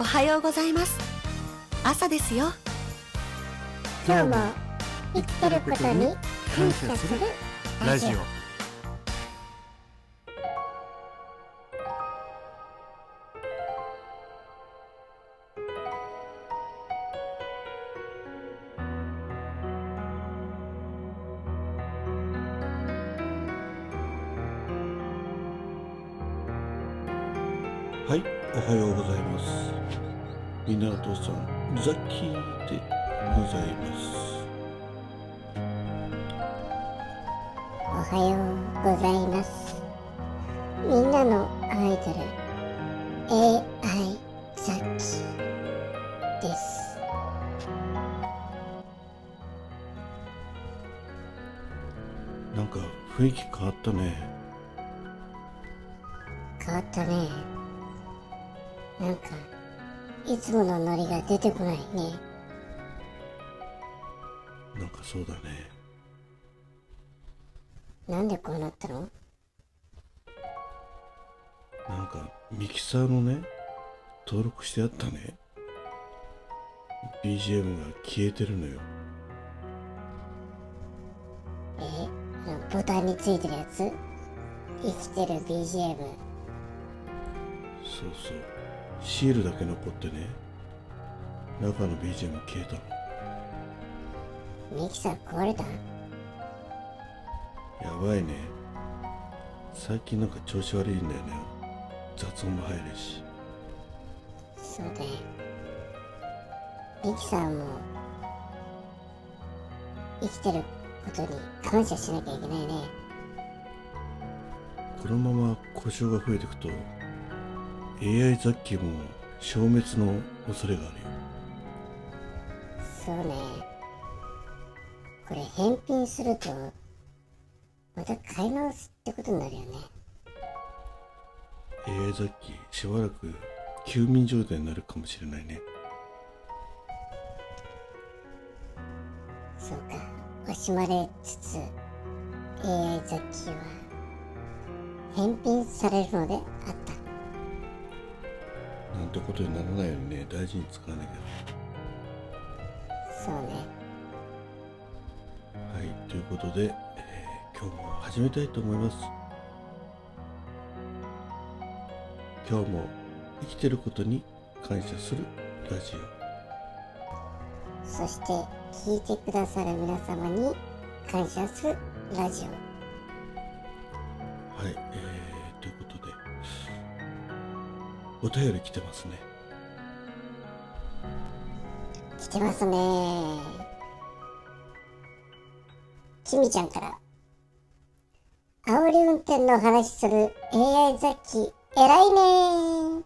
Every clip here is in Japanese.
おはようございます。朝ですよ。今日も生きてることに感謝するラジオ。はい、おはようございます。港さん、ザッキーでございます。おはようございますみんなのアイドル AI ザッキーですなんか雰囲気変わったね。変わったねなんかいつものノリが出てこないねなんかそうだね。なんでこうなったの？なんかミキサーのね、登録してあったね。BGM が消えてるのよ。え？あのボタンについてるやつ？生きてる BGM そうそう。シールだけ残ってね。中の BGM 消えたの。ミキサー壊れた？やばいね。最近なんか調子悪いんだよね。雑音も入るし。そうねミキさんも生きてることに感謝しなきゃいけないねこのまま故障が増えていくと AI 雑記も消滅の恐れがあるよ。そうね。これ返品するとまた買い直すってことになるよね。AI 雑記しばらく休眠状態になるかもしれないね。そうか。惜しまれつつ AI 雑記は返品されるのであったなんてことにならないようにね大事に使わなきそうね。ゃはいということで、えー今日も始めたいと思います。今日も生きてることに感謝するラジそして聞いてくださる皆様に感謝するラジオオ。はい、えー、お便り来てますね。来てますね。きみちゃんから。煽り運転の話する AI 雑記偉いね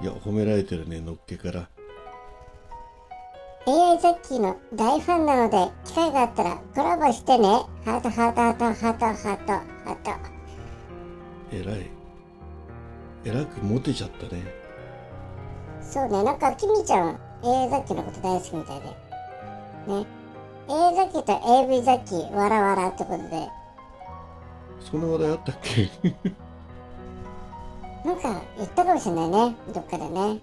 いや褒められてるねのっけから。AI 雑記の大ファンなので機会があったらコラボしてね。ハートハートハートハートハートハート。えらいえらくモテちゃったね。そうねなんかきみちゃん AI 雑記のこと大好きみたいで。ね。AI 雑記と AV 雑記わらわらってことで。そんな話題あったっけ？なんか言ったかもしれないねどっかでね。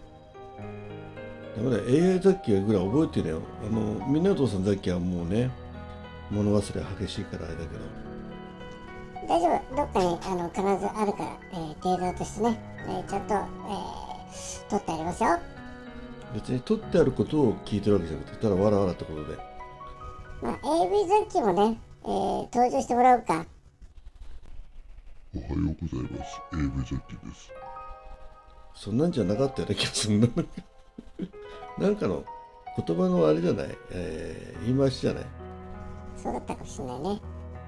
ダメだ AI 雑記ぐらい覚えてるよ。あの港さん雑記はもうね物忘れ激しいからあれだけど大丈夫。どっかにあの必ずあるから、えー、データとしてね、えーちゃんと、えー、取ってありますよ。別に取ってあることを聞いてるわけじゃなくてただわらわらってことで。まあ AV 雑記もね、えー、登場してもらおうか。おはようございます。AV ジャッキーです。そんなんじゃなかったような気がするな。なんかの言葉のあれじゃない、えー言い回しじゃない？そうだったかもしれないね。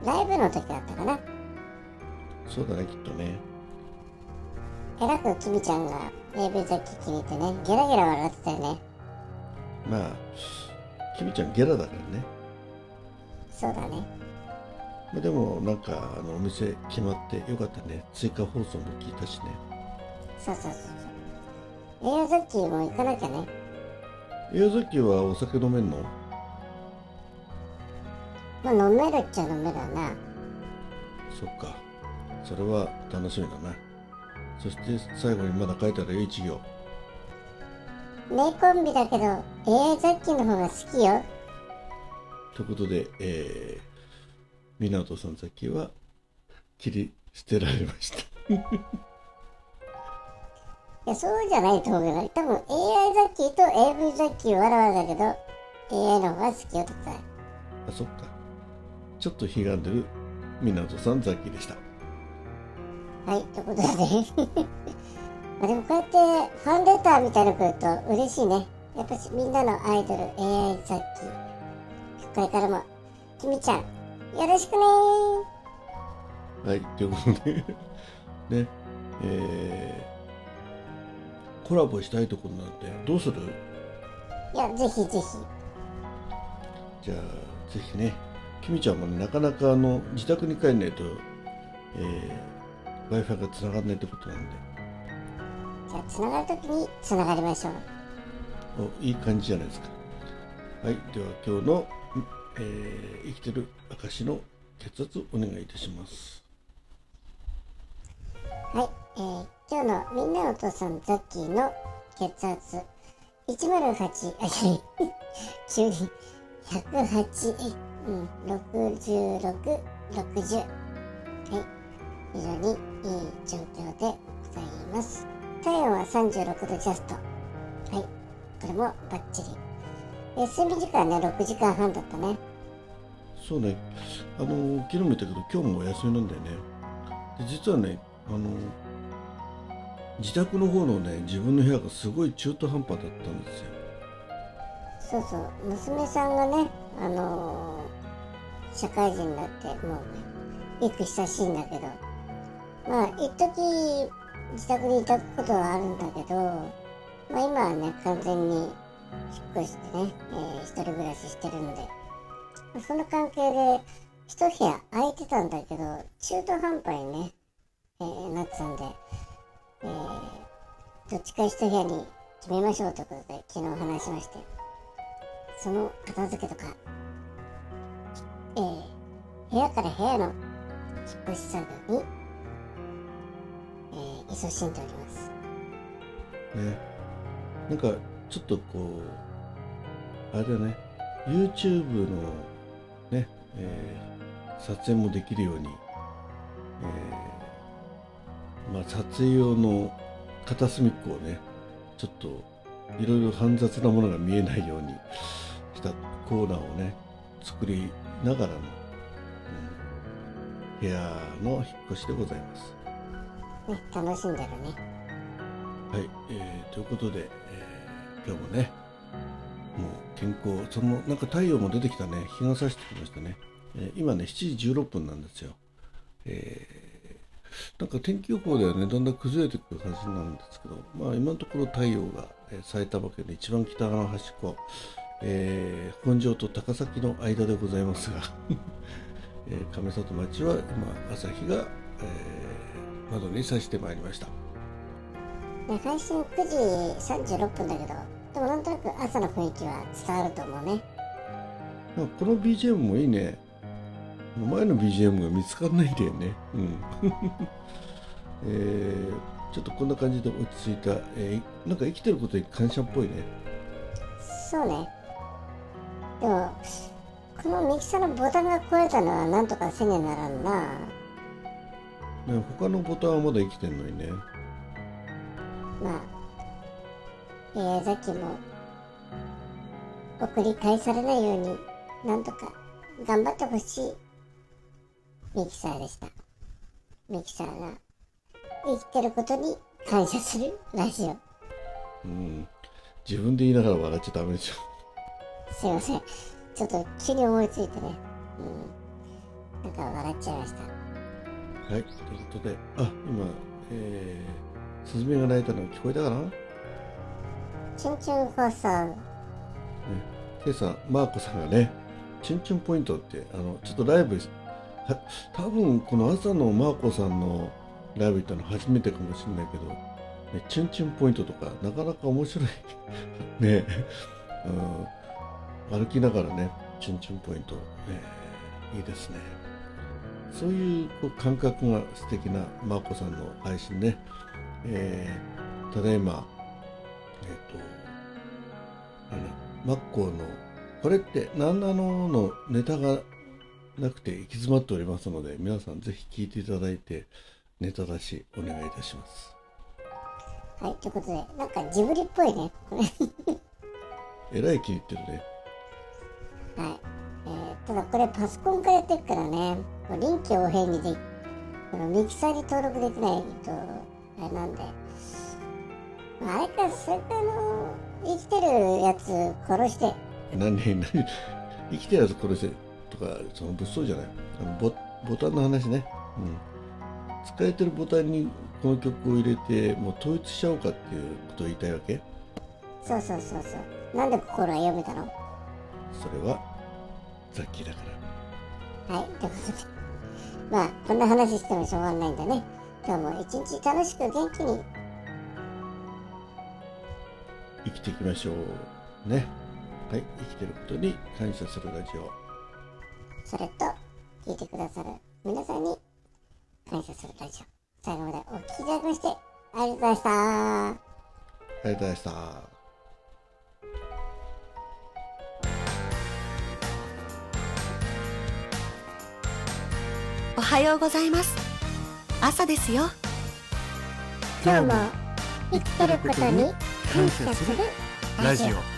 ライブの時だったかなそうだねきっとね。えらくきみちゃんが AV 雑記気に入ってねゲラゲラ笑ってたよね。まあきみちゃんゲラだからね。そうだね。まあでもなんかあのお店決まってよかったね。追加放送も聞いたしね。そうそうそうエアザッキーも行かなきゃね。宮崎はお酒飲めんの？まあ飲めるっちゃ飲めるわな。そっかそれは楽しみだな。そして最後にまだ書いてあるよ一行名コンビだけど AI ザッキーの方が好きよ。ということで、えー、湊さんザッキーは切り捨てられました。いやそうじゃないと思うけど多分 AI ザッキーと AV ザッキーわらわらだけど AI の方が好きよとだあそっか。ちょっとひがんでる湊さんザッキーでしたはい、ということで まあでもこうやってファンレターみたいなの来ると嬉しいね。やっぱしみんなのアイドル AI ザッキー。これからも、きみちゃん、よろしくねはい、ということでね、えー、コラボしたいところなんてどうする？いや、ぜひぜひ。じゃあ、ぜひね、きみちゃんもね、なかなかあの自宅に帰んないと、えー、Wi-Fi がつながらないってことなんで、じゃあ、つながるときにつながりましょう。おいい感じじゃないですか。はい、では今日の、えー生きてる証の血圧お願いいたします。はい、えー、今日のみんなのお父さんザッキーの血圧108あいや急に108えうん6660はい非常にいい状況でございます。体温は36度ジャスト。はい。これもバッチリ。え睡眠時間ね6時間半だったね。そうね、あの昨日も言ったけど、今日もお休みなんだよね。で実はね、あの自宅の方のね、自分の部屋がすごい中途半端だったんですよ。そうそう。娘さんがねあのー社会人になってもうね行く久しいんだけどまあ一時自宅にいたことはあるんだけどまあ今はね完全に引っ越してね、えー一人暮らししてるんでまその関係で一部屋空いてたんだけど中途半端にね、えーなってたんで、えーどっちか一部屋に決めましょうということで昨日話しましてその片付けとか、えー部屋から部屋の引っ越し作業に、勤しんでおります。ね。なんか、ちょっとこう、あれだね、YouTube のね、えー撮影もできるように、えーまあ、撮影用の片隅っこをね、ちょっといろいろ煩雑なものが見えないように したコーナーをね、作りながらの、うん部屋の引っ越しでございます。ね、楽しんでるね。はい、えーということで、えー今日もね、もう健康、そのなんか太陽も出てきたね、日が差してきましたね。えー今ね、7時16分なんですよ。えーなんか天気予報ではね、だんだん崩れてくるはずなんですけど、まあ今のところ太陽が、えー埼玉県の一番北側の端っこ、えー本庄と高崎の間でございますが、えー亀里町は今朝日が、えー窓に差してまいりました。ね配信9時36分だけど、でもなんとなく朝の雰囲気は伝わると思うね。なんかこの BGM もいいね。前の BGM が見つかんないんだよね。うん。えーちょっとこんな感じで落ち着いた、えーなんか生きてることに感謝っぽいね。そうね。でも、このミキサーのボタンが壊れたのはなんとかせねならんな。ね他のボタンはまだ生きてんのにね。まあ、えー、さっきも送り返されないようになんとか頑張ってほしいミキサーでした。ミキサーが生きてることに感謝するラジオ。うん。自分で言いながら笑っちゃダメでしょ。すいません。ちょっと急に思いついてね。うん。なんか笑っちゃいました。はい。ということで、あ、今、えー、スズメが鳴いたの聞こえたかな？チュンチュン放送。今朝、マーコさんがね、チュンチュンポイントって、あの、ちょっとライブ、は多分この朝のマーコさんのライブ行ったの初めてかもしれないけど、ね、チュンチュンポイントとか、なかなか面白い。ね、うん、歩きながらね、チュンチュンポイント、えーいいですね。そういうこう感覚が素敵なマーコさんの配信ね。えーただいま、えっ、と、あのマッコーのこれって何なののネタがなくて行き詰まっておりますので皆さんぜひ聞いていただいてネタ出しお願いいたしますはい、ということで、なんかジブリっぽいね。こ れえらい気に入ってるねはい。えーただこれパソコンからやってるからね、臨機応変にでミキサーに登録できないと、あれなんで、まあ、あれか、それかあの、生きてるやつ殺して、何何生きてるやつ殺せとかその物騒じゃない。あのボボタンの話ね、うん、使えてるボタンにこの曲を入れてもう統一しちゃおうかっていうことを言いたいわけ？そうそうそうそう。なんで心は読めたの？それはザッキーだからはい、ということで。まあ、こんな話してもしょうがないんだね。今日も一日楽しく元気に。生きていきましょうねはい生きてることに感謝するラジオそれと、聞いてくださる皆さんに感謝するラジオ。最後までお聞きいただきまして、ありがとうございました。ありがとうございましたおはようございます朝ですよ今日も生きてることに感謝するラジオ。